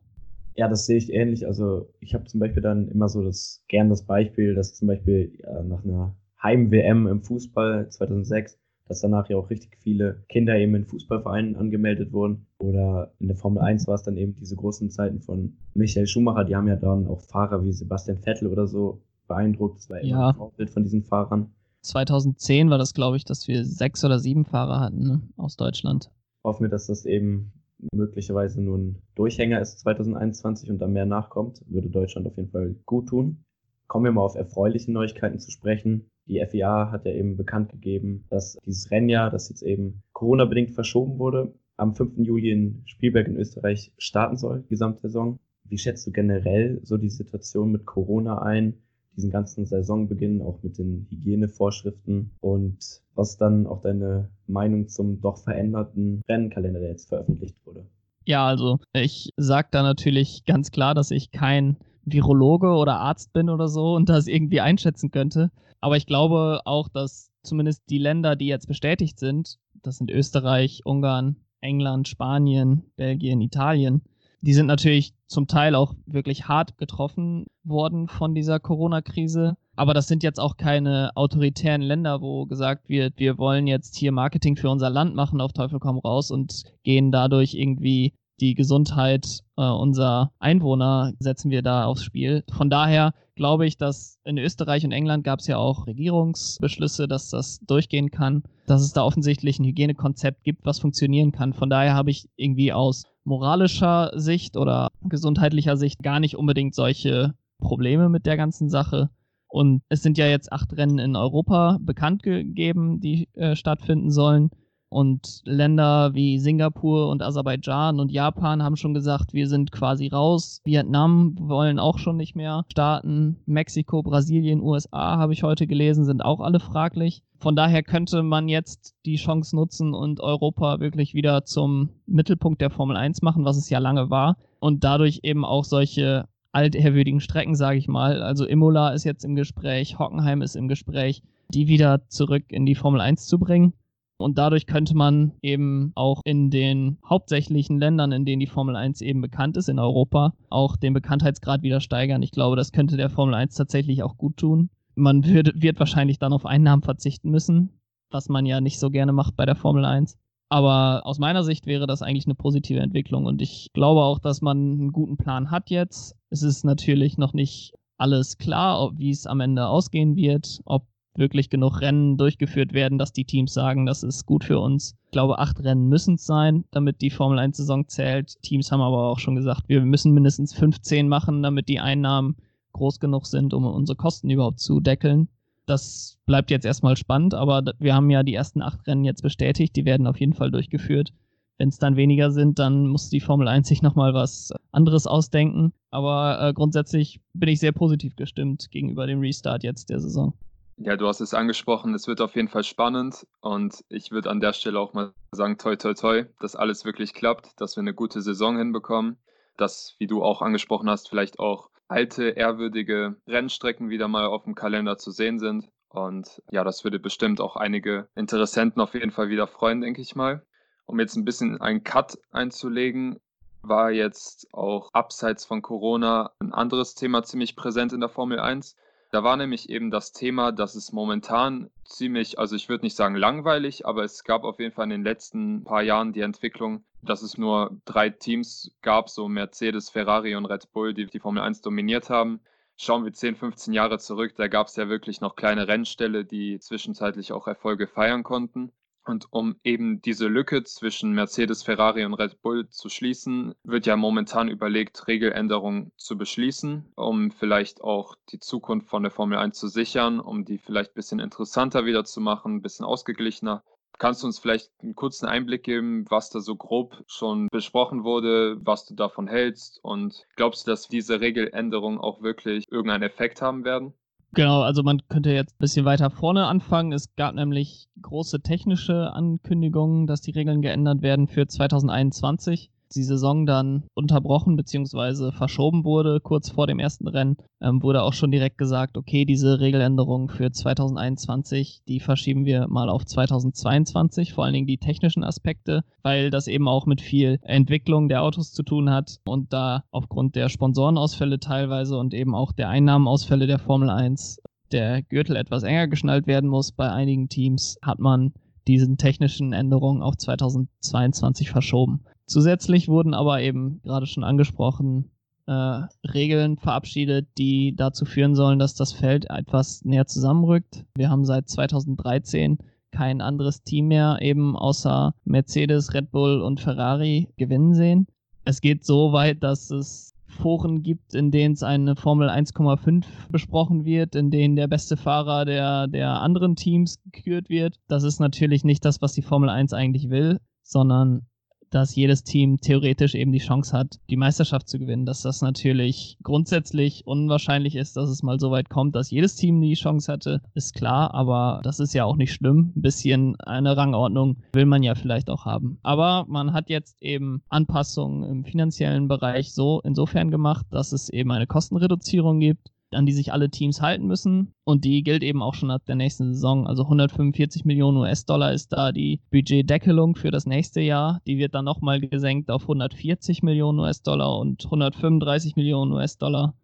Ja, das sehe ich ähnlich. Also ich habe zum Beispiel dann immer so das gern das Beispiel, dass zum Beispiel ja, nach einer Heim-WM im Fußball 2006, dass danach ja auch richtig viele Kinder eben in Fußballvereinen angemeldet wurden. Oder in der Formel 1 war es dann eben diese großen Zeiten von Michael Schumacher, die haben ja dann auch Fahrer wie Sebastian Vettel oder so beeindruckt. Das war immer ja. ein Vorbild von diesen Fahrern. 2010 war das, glaube ich, dass wir sechs oder sieben Fahrer hatten ne, aus Deutschland. Hoffen wir, dass das eben möglicherweise nur ein Durchhänger ist 2021 und dann mehr nachkommt, würde Deutschland auf jeden Fall gut tun. Kommen wir mal auf erfreuliche Neuigkeiten zu sprechen. Die FIA hat ja eben bekannt gegeben, dass dieses Rennjahr, das jetzt eben Corona-bedingt verschoben wurde, am 5. Juli in Spielberg in Österreich starten soll, die Gesamtsaison. Wie schätzt du generell so die Situation mit Corona ein? Diesen ganzen Saisonbeginn, auch mit den Hygienevorschriften und was dann auch deine Meinung zum doch veränderten Rennkalender, der jetzt veröffentlicht wurde. Ja, also ich sage da natürlich ganz klar, dass ich kein Virologe oder Arzt bin oder so und das irgendwie einschätzen könnte. Aber ich glaube auch, dass zumindest die Länder, die jetzt bestätigt sind, das sind Österreich, Ungarn, England, Spanien, Belgien, Italien, die sind natürlich zum Teil auch wirklich hart getroffen worden von dieser Corona-Krise. Aber das sind jetzt auch keine autoritären Länder, wo gesagt wird, wir wollen jetzt hier Marketing für unser Land machen, auf Teufel komm raus und gehen dadurch irgendwie die Gesundheit äh, unserer Einwohner setzen wir da aufs Spiel. Von daher glaube ich, dass in Österreich und England gab es ja auch Regierungsbeschlüsse, dass das durchgehen kann, dass es da offensichtlich ein Hygienekonzept gibt, was funktionieren kann. Von daher habe ich irgendwie aus moralischer Sicht oder gesundheitlicher Sicht gar nicht unbedingt solche Probleme mit der ganzen Sache. Und es sind ja jetzt acht Rennen in Europa bekannt gegeben, die äh, stattfinden sollen. Und Länder wie Singapur und Aserbaidschan und Japan haben schon gesagt, wir sind quasi raus. Vietnam wollen auch schon nicht mehr starten. Mexiko, Brasilien, USA habe ich heute gelesen, sind auch alle fraglich. Von daher könnte man jetzt die Chance nutzen und Europa wirklich wieder zum Mittelpunkt der Formel 1 machen, was es ja lange war. Und dadurch eben auch solche altehrwürdigen Strecken, sage ich mal. Also Imola ist jetzt im Gespräch, Hockenheim ist im Gespräch, die wieder zurück in die Formel 1 zu bringen. Und dadurch könnte man eben auch in den hauptsächlichen Ländern, in denen die Formel 1 eben bekannt ist, in Europa, auch den Bekanntheitsgrad wieder steigern. Ich glaube, das könnte der Formel 1 tatsächlich auch gut tun. Man wird, wird wahrscheinlich dann auf Einnahmen verzichten müssen, was man ja nicht so gerne macht bei der Formel 1. Aber aus meiner Sicht wäre das eigentlich eine positive Entwicklung und ich glaube auch, dass man einen guten Plan hat jetzt. Es ist natürlich noch nicht alles klar, wie es am Ende ausgehen wird, ob wirklich genug Rennen durchgeführt werden, dass die Teams sagen, das ist gut für uns. Ich glaube, acht Rennen müssen es sein, damit die Formel 1-Saison zählt. Teams haben aber auch schon gesagt, wir müssen mindestens 15 machen, damit die Einnahmen groß genug sind, um unsere Kosten überhaupt zu deckeln. Das bleibt jetzt erstmal spannend, aber wir haben ja die ersten acht Rennen jetzt bestätigt, die werden auf jeden Fall durchgeführt. Wenn es dann weniger sind, dann muss die Formel 1 sich nochmal was anderes ausdenken. Aber äh, grundsätzlich bin ich sehr positiv gestimmt gegenüber dem Restart jetzt der Saison. Ja, du hast es angesprochen, es wird auf jeden Fall spannend und ich würde an der Stelle auch mal sagen, toi, toi, toi, dass alles wirklich klappt, dass wir eine gute Saison hinbekommen, dass, wie du auch angesprochen hast, vielleicht auch alte, ehrwürdige Rennstrecken wieder mal auf dem Kalender zu sehen sind. Und ja, das würde bestimmt auch einige Interessenten auf jeden Fall wieder freuen, denke ich mal. Um jetzt ein bisschen einen Cut einzulegen, war jetzt auch abseits von Corona ein anderes Thema ziemlich präsent in der Formel 1. Da war nämlich eben das Thema, dass es momentan ziemlich, also ich würde nicht sagen langweilig, aber es gab auf jeden Fall in den letzten paar Jahren die Entwicklung, dass es nur drei Teams gab, so Mercedes, Ferrari und Red Bull, die die Formel 1 dominiert haben. Schauen wir 10, 15 Jahre zurück, da gab es ja wirklich noch kleine Rennställe, die zwischenzeitlich auch Erfolge feiern konnten. Und um eben diese Lücke zwischen Mercedes, Ferrari und Red Bull zu schließen, wird ja momentan überlegt, Regeländerungen zu beschließen, um vielleicht auch die Zukunft von der Formel 1 zu sichern, um die vielleicht ein bisschen interessanter wieder zu machen, ein bisschen ausgeglichener. Kannst du uns vielleicht einen kurzen Einblick geben, was da so grob schon besprochen wurde, was du davon hältst und glaubst du, dass diese Regeländerungen auch wirklich irgendeinen Effekt haben werden? Genau, also man könnte jetzt ein bisschen weiter vorne anfangen. Es gab nämlich große technische Ankündigungen, dass die Regeln geändert werden für 2021 die Saison dann unterbrochen bzw. verschoben wurde, kurz vor dem ersten Rennen, ähm, wurde auch schon direkt gesagt, okay, diese Regeländerung für 2021, die verschieben wir mal auf 2022, vor allen Dingen die technischen Aspekte, weil das eben auch mit viel Entwicklung der Autos zu tun hat und da aufgrund der Sponsorenausfälle teilweise und eben auch der Einnahmenausfälle der Formel 1 der Gürtel etwas enger geschnallt werden muss bei einigen Teams, hat man diesen technischen Änderungen auf 2022 verschoben. Zusätzlich wurden aber eben gerade schon angesprochen äh, Regeln verabschiedet, die dazu führen sollen, dass das Feld etwas näher zusammenrückt. Wir haben seit 2013 kein anderes Team mehr eben außer Mercedes, Red Bull und Ferrari gewinnen sehen. Es geht so weit, dass es Foren gibt, in denen es eine Formel 1,5 besprochen wird, in denen der beste Fahrer der, der anderen Teams gekürt wird. Das ist natürlich nicht das, was die Formel 1 eigentlich will, sondern dass jedes Team theoretisch eben die Chance hat, die Meisterschaft zu gewinnen. Dass das natürlich grundsätzlich unwahrscheinlich ist, dass es mal so weit kommt, dass jedes Team die Chance hatte, ist klar, aber das ist ja auch nicht schlimm. Ein bisschen eine Rangordnung will man ja vielleicht auch haben. Aber man hat jetzt eben Anpassungen im finanziellen Bereich so insofern gemacht, dass es eben eine Kostenreduzierung gibt an die sich alle Teams halten müssen. Und die gilt eben auch schon ab der nächsten Saison. Also 145 Millionen US-Dollar ist da die Budgetdeckelung für das nächste Jahr. Die wird dann nochmal gesenkt auf 140 Millionen US-Dollar und 135 Millionen US-Dollar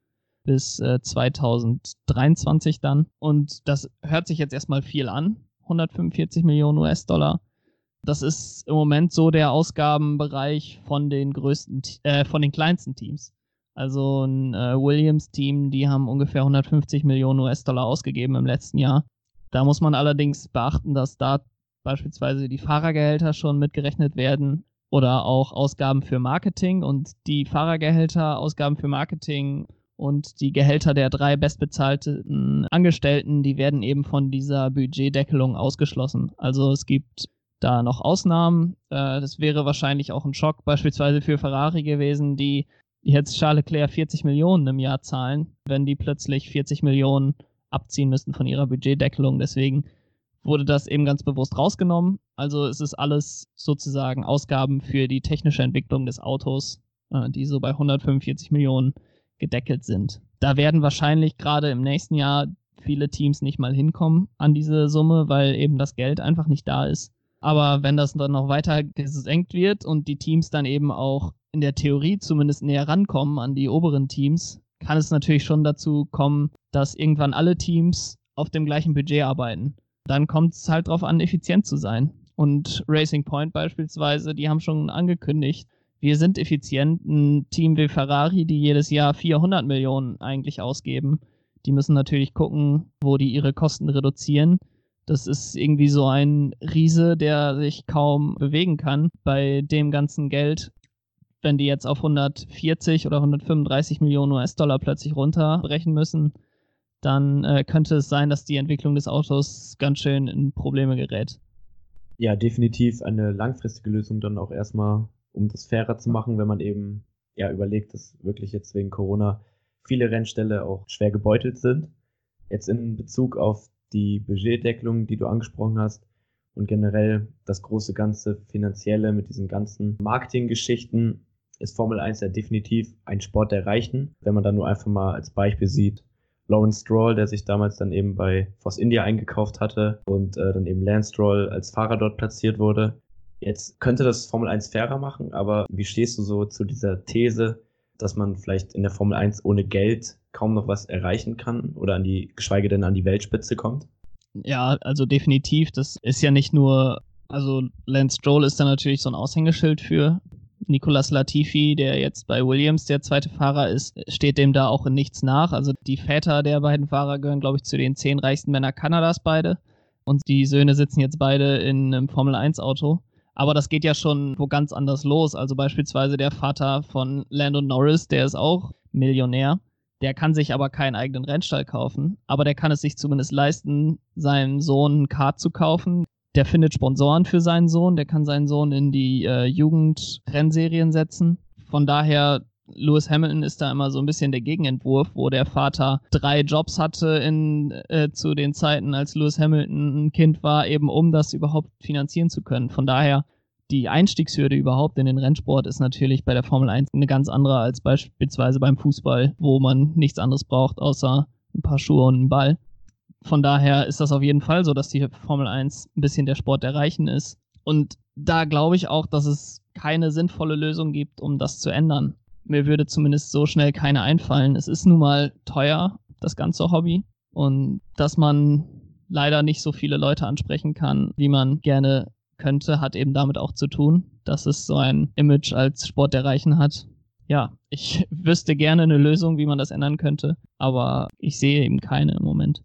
bis äh, 2023 dann. Und das hört sich jetzt erstmal viel an. 145 Millionen US-Dollar. Das ist im Moment so der Ausgabenbereich von den größten, äh, von den kleinsten Teams. Also ein äh, Williams-Team, die haben ungefähr 150 Millionen US-Dollar ausgegeben im letzten Jahr. Da muss man allerdings beachten, dass da beispielsweise die Fahrergehälter schon mitgerechnet werden oder auch Ausgaben für Marketing und die Fahrergehälter, Ausgaben für Marketing und die Gehälter der drei bestbezahlten Angestellten, die werden eben von dieser Budgetdeckelung ausgeschlossen. Also es gibt da noch Ausnahmen. Äh, das wäre wahrscheinlich auch ein Schock beispielsweise für Ferrari gewesen, die jetzt Charles Leclerc 40 Millionen im Jahr zahlen, wenn die plötzlich 40 Millionen abziehen müssten von ihrer Budgetdeckelung. Deswegen wurde das eben ganz bewusst rausgenommen. Also es ist alles sozusagen Ausgaben für die technische Entwicklung des Autos, äh, die so bei 145 Millionen gedeckelt sind. Da werden wahrscheinlich gerade im nächsten Jahr viele Teams nicht mal hinkommen an diese Summe, weil eben das Geld einfach nicht da ist. Aber wenn das dann noch weiter gesenkt wird und die Teams dann eben auch in der Theorie zumindest näher rankommen an die oberen Teams, kann es natürlich schon dazu kommen, dass irgendwann alle Teams auf dem gleichen Budget arbeiten. Dann kommt es halt darauf an, effizient zu sein. Und Racing Point beispielsweise, die haben schon angekündigt, wir sind effizient. Ein Team wie Ferrari, die jedes Jahr 400 Millionen eigentlich ausgeben, die müssen natürlich gucken, wo die ihre Kosten reduzieren. Das ist irgendwie so ein Riese, der sich kaum bewegen kann bei dem ganzen Geld wenn die jetzt auf 140 oder 135 Millionen US-Dollar plötzlich runterbrechen müssen, dann äh, könnte es sein, dass die Entwicklung des Autos ganz schön in Probleme gerät. Ja, definitiv eine langfristige Lösung dann auch erstmal, um das fairer zu machen, wenn man eben ja überlegt, dass wirklich jetzt wegen Corona viele Rennställe auch schwer gebeutelt sind. Jetzt in Bezug auf die Budgetdeckelung, die du angesprochen hast, und generell das große ganze finanzielle mit diesen ganzen Marketinggeschichten ist Formel 1 ja definitiv ein Sport der Reichen. Wenn man da nur einfach mal als Beispiel sieht, Lawrence Stroll, der sich damals dann eben bei Force India eingekauft hatte und äh, dann eben Lance Stroll als Fahrer dort platziert wurde. Jetzt könnte das Formel 1 fairer machen, aber wie stehst du so zu dieser These, dass man vielleicht in der Formel 1 ohne Geld kaum noch was erreichen kann oder an die, geschweige denn an die Weltspitze kommt? Ja, also definitiv. Das ist ja nicht nur, also Lance Stroll ist da natürlich so ein Aushängeschild für. Nicolas Latifi, der jetzt bei Williams der zweite Fahrer ist, steht dem da auch in nichts nach. Also die Väter der beiden Fahrer gehören, glaube ich, zu den zehn reichsten Männer Kanadas beide. Und die Söhne sitzen jetzt beide in einem Formel-1-Auto. Aber das geht ja schon wo ganz anders los. Also beispielsweise der Vater von Lando Norris, der ist auch Millionär. Der kann sich aber keinen eigenen Rennstall kaufen. Aber der kann es sich zumindest leisten, seinem Sohn ein Kart zu kaufen der findet Sponsoren für seinen Sohn, der kann seinen Sohn in die äh, Jugendrennserien setzen. Von daher, Lewis Hamilton ist da immer so ein bisschen der Gegenentwurf, wo der Vater drei Jobs hatte in, äh, zu den Zeiten, als Lewis Hamilton ein Kind war, eben um das überhaupt finanzieren zu können. Von daher, die Einstiegshürde überhaupt in den Rennsport ist natürlich bei der Formel 1 eine ganz andere als beispielsweise beim Fußball, wo man nichts anderes braucht außer ein paar Schuhe und einen Ball. Von daher ist das auf jeden Fall so, dass die Formel 1 ein bisschen der Sport der Reichen ist. Und da glaube ich auch, dass es keine sinnvolle Lösung gibt, um das zu ändern. Mir würde zumindest so schnell keine einfallen. Es ist nun mal teuer, das ganze Hobby. Und dass man leider nicht so viele Leute ansprechen kann, wie man gerne könnte, hat eben damit auch zu tun, dass es so ein Image als Sport der Reichen hat. Ja, ich wüsste gerne eine Lösung, wie man das ändern könnte, aber ich sehe eben keine im Moment.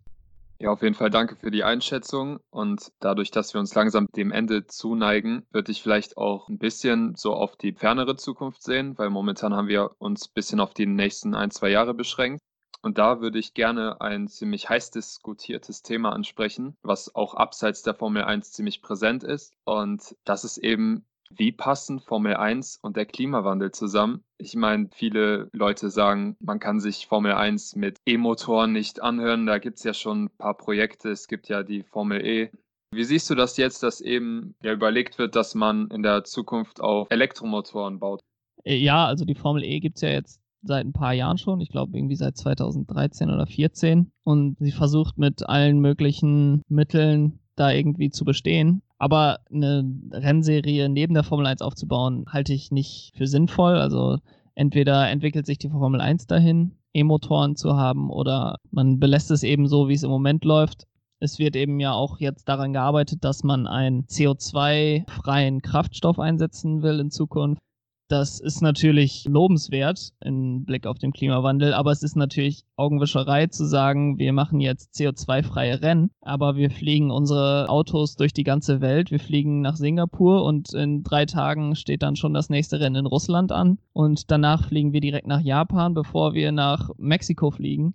Ja, auf jeden Fall danke für die Einschätzung. Und dadurch, dass wir uns langsam dem Ende zuneigen, würde ich vielleicht auch ein bisschen so auf die fernere Zukunft sehen, weil momentan haben wir uns ein bisschen auf die nächsten ein, zwei Jahre beschränkt. Und da würde ich gerne ein ziemlich heiß diskutiertes Thema ansprechen, was auch abseits der Formel 1 ziemlich präsent ist. Und das ist eben Wie passen Formel 1 und der Klimawandel zusammen? Ich meine, viele Leute sagen, man kann sich Formel 1 mit E-Motoren nicht anhören. Da gibt es ja schon ein paar Projekte. Es gibt ja die Formel E. Wie siehst du das jetzt, dass eben ja überlegt wird, dass man in der Zukunft auf Elektromotoren baut? Äh, ja, also die Formel E gibt es ja jetzt seit ein paar Jahren schon, ich glaube irgendwie seit 2013 oder 2014 und sie versucht mit allen möglichen Mitteln da irgendwie zu bestehen. Aber eine Rennserie neben der Formel 1 aufzubauen, halte ich nicht für sinnvoll. Also entweder entwickelt sich die Formel 1 dahin, E-Motoren zu haben, oder man belässt es eben so, wie es im Moment läuft. Es wird eben ja auch jetzt daran gearbeitet, dass man einen CO2-freien Kraftstoff einsetzen will in Zukunft. Das ist natürlich lobenswert im Blick auf den Klimawandel, aber es ist natürlich Augenwischerei zu sagen, wir machen jetzt CO2-freie Rennen, aber wir fliegen unsere Autos durch die ganze Welt. Wir fliegen nach Singapur und in drei Tagen steht dann schon das nächste Rennen in Russland an und danach fliegen wir direkt nach Japan, bevor wir nach Mexiko fliegen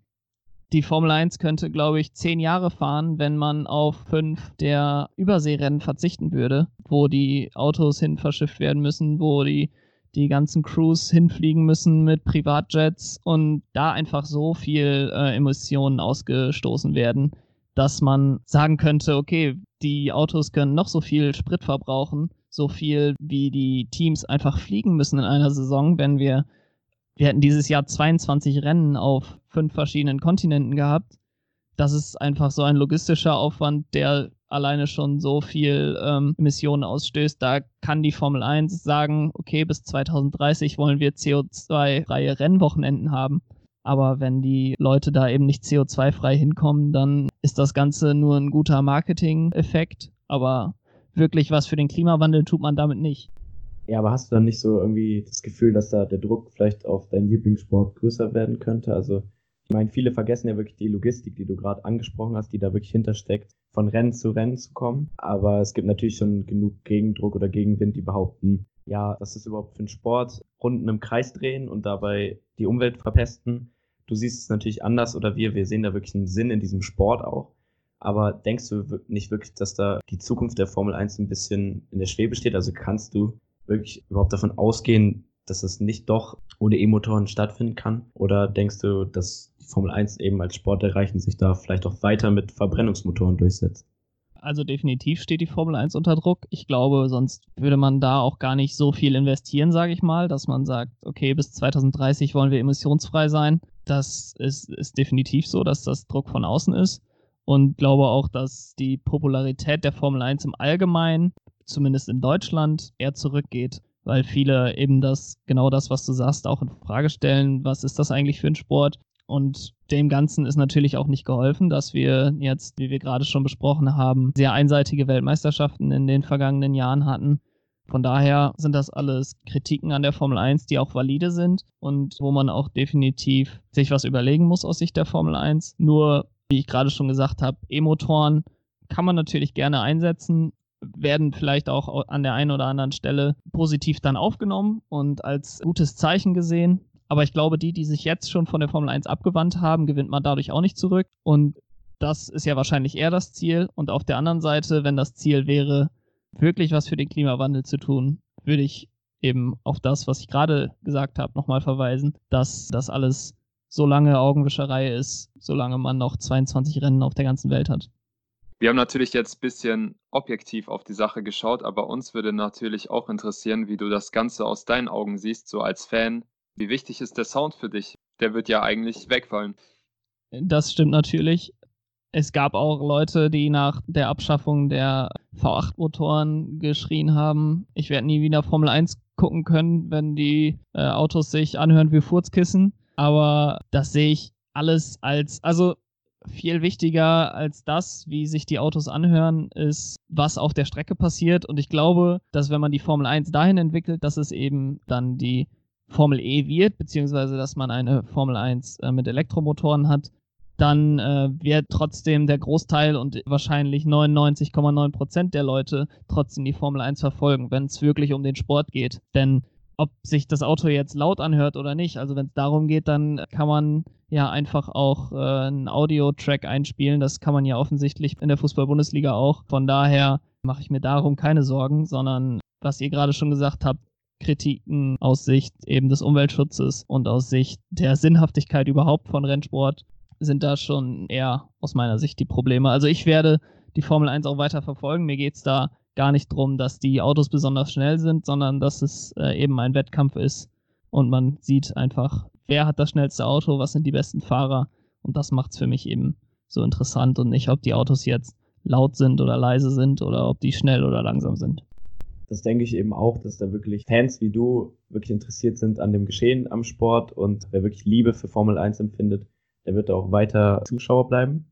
die Formel 1 könnte, glaube ich, zehn Jahre fahren, wenn man auf fünf der Überseerennen verzichten würde, wo die Autos hin verschifft werden müssen, wo die, die ganzen Crews hinfliegen müssen mit Privatjets und da einfach so viel äh, Emissionen ausgestoßen werden, dass man sagen könnte, okay, die Autos können noch so viel Sprit verbrauchen, so viel wie die Teams einfach fliegen müssen in einer Saison, wenn wir wir hätten dieses Jahr 22 Rennen auf fünf verschiedenen Kontinenten gehabt. Das ist einfach so ein logistischer Aufwand, der alleine schon so viel ähm, Emissionen ausstößt. Da kann die Formel 1 sagen, okay, bis 2030 wollen wir CO2-freie Rennwochenenden haben. Aber wenn die Leute da eben nicht CO2-frei hinkommen, dann ist das Ganze nur ein guter Marketing-Effekt. Aber wirklich was für den Klimawandel tut man damit nicht. Ja, aber hast du dann nicht so irgendwie das Gefühl, dass da der Druck vielleicht auf deinen Lieblingssport größer werden könnte? Also, ich meine, viele vergessen ja wirklich die Logistik, die du gerade angesprochen hast, die da wirklich hintersteckt, von Rennen zu Rennen zu kommen. Aber es gibt natürlich schon genug Gegendruck oder Gegenwind, die behaupten, ja, was ist überhaupt für ein Sport? Runden im Kreis drehen und dabei die Umwelt verpesten. Du siehst es natürlich anders oder wir, wir sehen da wirklich einen Sinn in diesem Sport auch. Aber denkst du nicht wirklich, dass da die Zukunft der Formel 1 ein bisschen in der Schwebe steht? Also kannst du wirklich überhaupt davon ausgehen, dass es nicht doch ohne E-Motoren stattfinden kann? Oder denkst du, dass die Formel 1 eben als Sport erreichen sich da vielleicht auch weiter mit Verbrennungsmotoren durchsetzt? Also definitiv steht die Formel 1 unter Druck. Ich glaube, sonst würde man da auch gar nicht so viel investieren, sage ich mal, dass man sagt, okay, bis 2030 wollen wir emissionsfrei sein. Das ist, ist definitiv so, dass das Druck von außen ist. Und glaube auch, dass die Popularität der Formel 1 im Allgemeinen zumindest in Deutschland, eher zurückgeht, weil viele eben das, genau das, was du sagst, auch in Frage stellen, was ist das eigentlich für ein Sport? Und dem Ganzen ist natürlich auch nicht geholfen, dass wir jetzt, wie wir gerade schon besprochen haben, sehr einseitige Weltmeisterschaften in den vergangenen Jahren hatten. Von daher sind das alles Kritiken an der Formel 1, die auch valide sind und wo man auch definitiv sich was überlegen muss aus Sicht der Formel 1. Nur, wie ich gerade schon gesagt habe, E-Motoren kann man natürlich gerne einsetzen, werden vielleicht auch an der einen oder anderen Stelle positiv dann aufgenommen und als gutes Zeichen gesehen. Aber ich glaube, die, die sich jetzt schon von der Formel 1 abgewandt haben, gewinnt man dadurch auch nicht zurück. Und das ist ja wahrscheinlich eher das Ziel. Und auf der anderen Seite, wenn das Ziel wäre, wirklich was für den Klimawandel zu tun, würde ich eben auf das, was ich gerade gesagt habe, nochmal verweisen, dass das alles so lange Augenwischerei ist, solange man noch 22 Rennen auf der ganzen Welt hat. Wir haben natürlich jetzt ein bisschen objektiv auf die Sache geschaut, aber uns würde natürlich auch interessieren, wie du das Ganze aus deinen Augen siehst, so als Fan. Wie wichtig ist der Sound für dich? Der wird ja eigentlich wegfallen. Das stimmt natürlich. Es gab auch Leute, die nach der Abschaffung der V8-Motoren geschrien haben, ich werde nie wieder Formel 1 gucken können, wenn die äh, Autos sich anhören wie Furzkissen. Aber das sehe ich alles als, also viel wichtiger als das, wie sich die Autos anhören, ist, was auf der Strecke passiert. Und ich glaube, dass wenn man die Formel 1 dahin entwickelt, dass es eben dann die Formel E wird, beziehungsweise dass man eine Formel 1 äh, mit Elektromotoren hat, dann äh, wird trotzdem der Großteil und wahrscheinlich 99,9 Prozent der Leute trotzdem die Formel 1 verfolgen, wenn es wirklich um den Sport geht. Denn ob sich das Auto jetzt laut anhört oder nicht. Also wenn es darum geht, dann kann man ja einfach auch äh, einen Audio-Track einspielen. Das kann man ja offensichtlich in der Fußball-Bundesliga auch. Von daher mache ich mir darum keine Sorgen, sondern was ihr gerade schon gesagt habt, Kritiken aus Sicht eben des Umweltschutzes und aus Sicht der Sinnhaftigkeit überhaupt von Rennsport sind da schon eher aus meiner Sicht die Probleme. Also ich werde die Formel 1 auch weiter verfolgen. Mir geht es da gar nicht darum, dass die Autos besonders schnell sind, sondern dass es äh, eben ein Wettkampf ist und man sieht einfach, wer hat das schnellste Auto, was sind die besten Fahrer und das macht es für mich eben so interessant und nicht, ob die Autos jetzt laut sind oder leise sind oder ob die schnell oder langsam sind. Das denke ich eben auch, dass da wirklich Fans wie du wirklich interessiert sind an dem Geschehen am Sport und wer wirklich Liebe für Formel 1 empfindet, der wird auch weiter Zuschauer bleiben.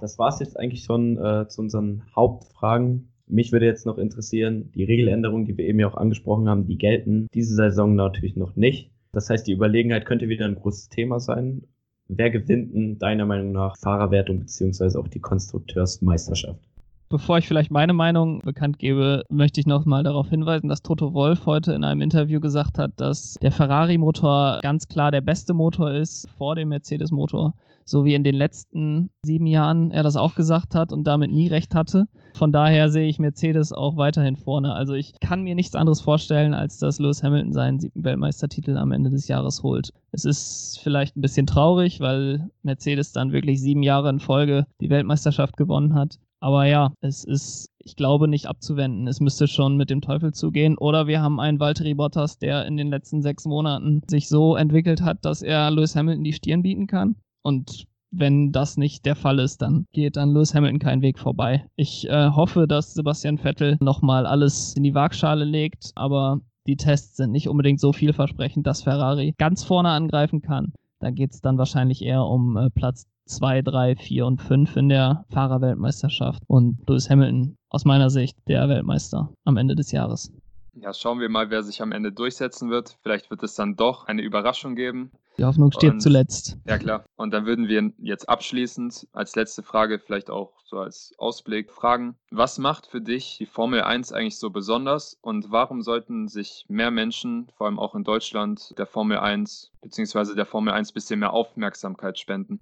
Das war es jetzt eigentlich schon äh, zu unseren Hauptfragen. Mich würde jetzt noch interessieren, die Regeländerungen, die wir eben ja auch angesprochen haben, die gelten diese Saison natürlich noch nicht. Das heißt, die Überlegenheit könnte wieder ein großes Thema sein. Wer gewinnt denn deiner Meinung nach Fahrerwertung beziehungsweise auch die Konstrukteursmeisterschaft? Bevor ich vielleicht meine Meinung bekannt gebe, möchte ich noch mal darauf hinweisen, dass Toto Wolf heute in einem Interview gesagt hat, dass der Ferrari-Motor ganz klar der beste Motor ist vor dem Mercedes-Motor. So wie in den letzten sieben Jahren er das auch gesagt hat und damit nie recht hatte. Von daher sehe ich Mercedes auch weiterhin vorne. Also ich kann mir nichts anderes vorstellen, als dass Lewis Hamilton seinen siebten Weltmeistertitel am Ende des Jahres holt. Es ist vielleicht ein bisschen traurig, weil Mercedes dann wirklich sieben Jahre in Folge die Weltmeisterschaft gewonnen hat. Aber ja, es ist, ich glaube, nicht abzuwenden. Es müsste schon mit dem Teufel zugehen. Oder wir haben einen Valtteri Bottas, der in den letzten sechs Monaten sich so entwickelt hat, dass er Lewis Hamilton die Stirn bieten kann. Und wenn das nicht der Fall ist, dann geht an Lewis Hamilton kein Weg vorbei. Ich äh, hoffe, dass Sebastian Vettel nochmal alles in die Waagschale legt, aber die Tests sind nicht unbedingt so vielversprechend, dass Ferrari ganz vorne angreifen kann. Da geht es dann wahrscheinlich eher um äh, Platz 2, 3, 4 und 5 in der Fahrerweltmeisterschaft. Und Lewis Hamilton aus meiner Sicht der Weltmeister am Ende des Jahres. Ja, schauen wir mal, wer sich am Ende durchsetzen wird. Vielleicht wird es dann doch eine Überraschung geben. Die Hoffnung steht Und- zuletzt. Ja, klar. Und dann würden wir jetzt abschließend als letzte Frage, vielleicht auch so als Ausblick, fragen, was macht für dich die Formel 1 eigentlich so besonders und warum sollten sich mehr Menschen, vor allem auch in Deutschland, der Formel 1 bzw. der Formel 1 bisschen mehr Aufmerksamkeit spenden?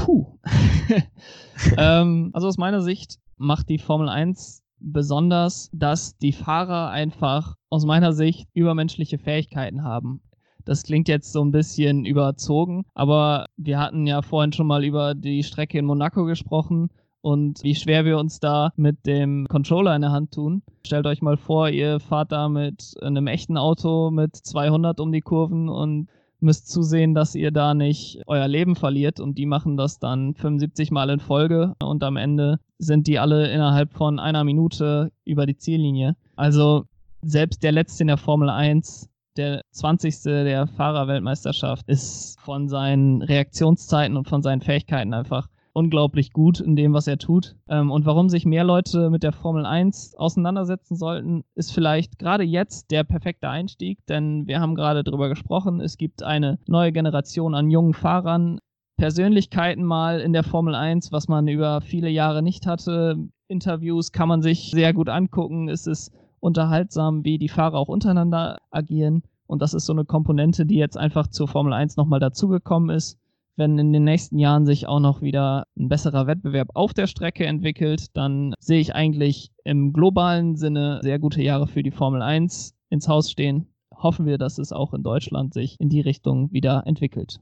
Puh. ähm, also aus meiner Sicht macht die Formel 1 besonders, dass die Fahrer einfach aus meiner Sicht übermenschliche Fähigkeiten haben. Das klingt jetzt so ein bisschen überzogen, aber wir hatten ja vorhin schon mal über die Strecke in Monaco gesprochen und wie schwer wir uns da mit dem Controller in der Hand tun. Stellt euch mal vor, ihr fahrt da mit einem echten Auto mit 200 um die Kurven und müsst zusehen, dass ihr da nicht euer Leben verliert und die machen das dann 75 Mal in Folge und am Ende sind die alle innerhalb von einer Minute über die Ziellinie. Also selbst der letzte in der Formel 1, der 20. der Fahrerweltmeisterschaft, ist von seinen Reaktionszeiten und von seinen Fähigkeiten einfach unglaublich gut in dem, was er tut. Ähm, und warum sich mehr Leute mit der Formel 1 auseinandersetzen sollten, ist vielleicht gerade jetzt der perfekte Einstieg, denn wir haben gerade darüber gesprochen, es gibt eine neue Generation an jungen Fahrern, Persönlichkeiten mal in der Formel 1, was man über viele Jahre nicht hatte. Interviews kann man sich sehr gut angucken. Es ist unterhaltsam, wie die Fahrer auch untereinander agieren. Und das ist so eine Komponente, die jetzt einfach zur Formel 1 nochmal dazugekommen ist wenn in den nächsten Jahren sich auch noch wieder ein besserer Wettbewerb auf der Strecke entwickelt, dann sehe ich eigentlich im globalen Sinne sehr gute Jahre für die Formel 1 ins Haus stehen. Hoffen wir, dass es auch in Deutschland sich in die Richtung wieder entwickelt.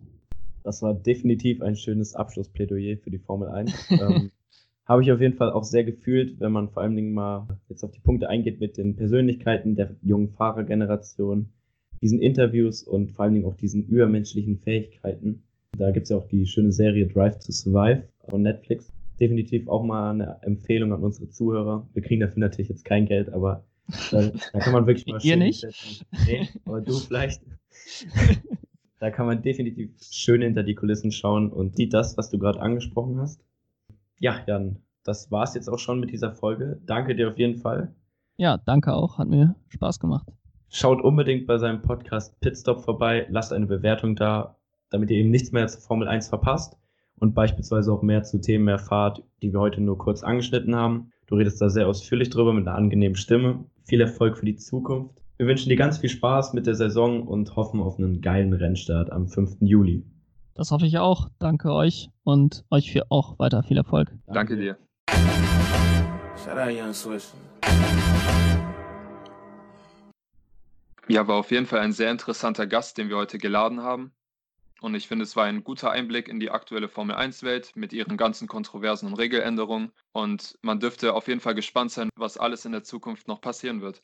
Das war definitiv ein schönes Abschlussplädoyer für die Formel 1. ähm, Habe ich auf jeden Fall auch sehr gefühlt, wenn man vor allen Dingen mal jetzt auf die Punkte eingeht mit den Persönlichkeiten der jungen Fahrergeneration, diesen Interviews und vor allen Dingen auch diesen übermenschlichen Fähigkeiten. Da gibt es ja auch die schöne Serie Drive to Survive von Netflix. Definitiv auch mal eine Empfehlung an unsere Zuhörer. Wir kriegen dafür natürlich jetzt kein Geld, aber da, da kann man wirklich mal Ihr schön nicht? setzen. Nee, aber du vielleicht. da kann man definitiv schön hinter die Kulissen schauen und sieht das, was du gerade angesprochen hast. Ja, Jan, das war's jetzt auch schon mit dieser Folge. Danke dir auf jeden Fall. Ja, danke auch. Hat mir Spaß gemacht. Schaut unbedingt bei seinem Podcast Pitstop vorbei, lasst eine Bewertung da, damit ihr eben nichts mehr zur Formel 1 verpasst und beispielsweise auch mehr zu Themen erfahrt, die wir heute nur kurz angeschnitten haben. Du redest da sehr ausführlich drüber mit einer angenehmen Stimme. Viel Erfolg für die Zukunft. Wir wünschen dir ganz viel Spaß mit der Saison und hoffen auf einen geilen Rennstart am 5. Juli. Das hoffe ich auch. Danke euch und euch für auch weiter viel Erfolg. Danke, Danke dir. Ja, war auf jeden Fall ein sehr interessanter Gast, den wir heute geladen haben. Und ich finde, es war ein guter Einblick in die aktuelle Formel 1-Welt mit ihren ganzen Kontroversen und Regeländerungen. Und man dürfte auf jeden Fall gespannt sein, was alles in der Zukunft noch passieren wird.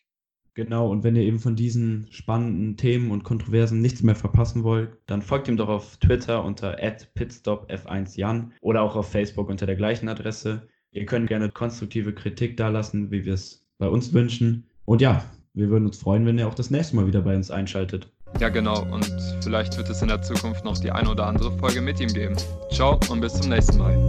Genau, und wenn ihr eben von diesen spannenden Themen und Kontroversen nichts mehr verpassen wollt, dann folgt ihm doch auf Twitter unter pitstopf1jan oder auch auf Facebook unter der gleichen Adresse. Ihr könnt gerne konstruktive Kritik dalassen, wie wir es bei uns wünschen. Und ja, wir würden uns freuen, wenn ihr auch das nächste Mal wieder bei uns einschaltet. Ja, genau. Und vielleicht wird es in der Zukunft noch die eine oder andere Folge mit ihm geben. Ciao und bis zum nächsten Mal.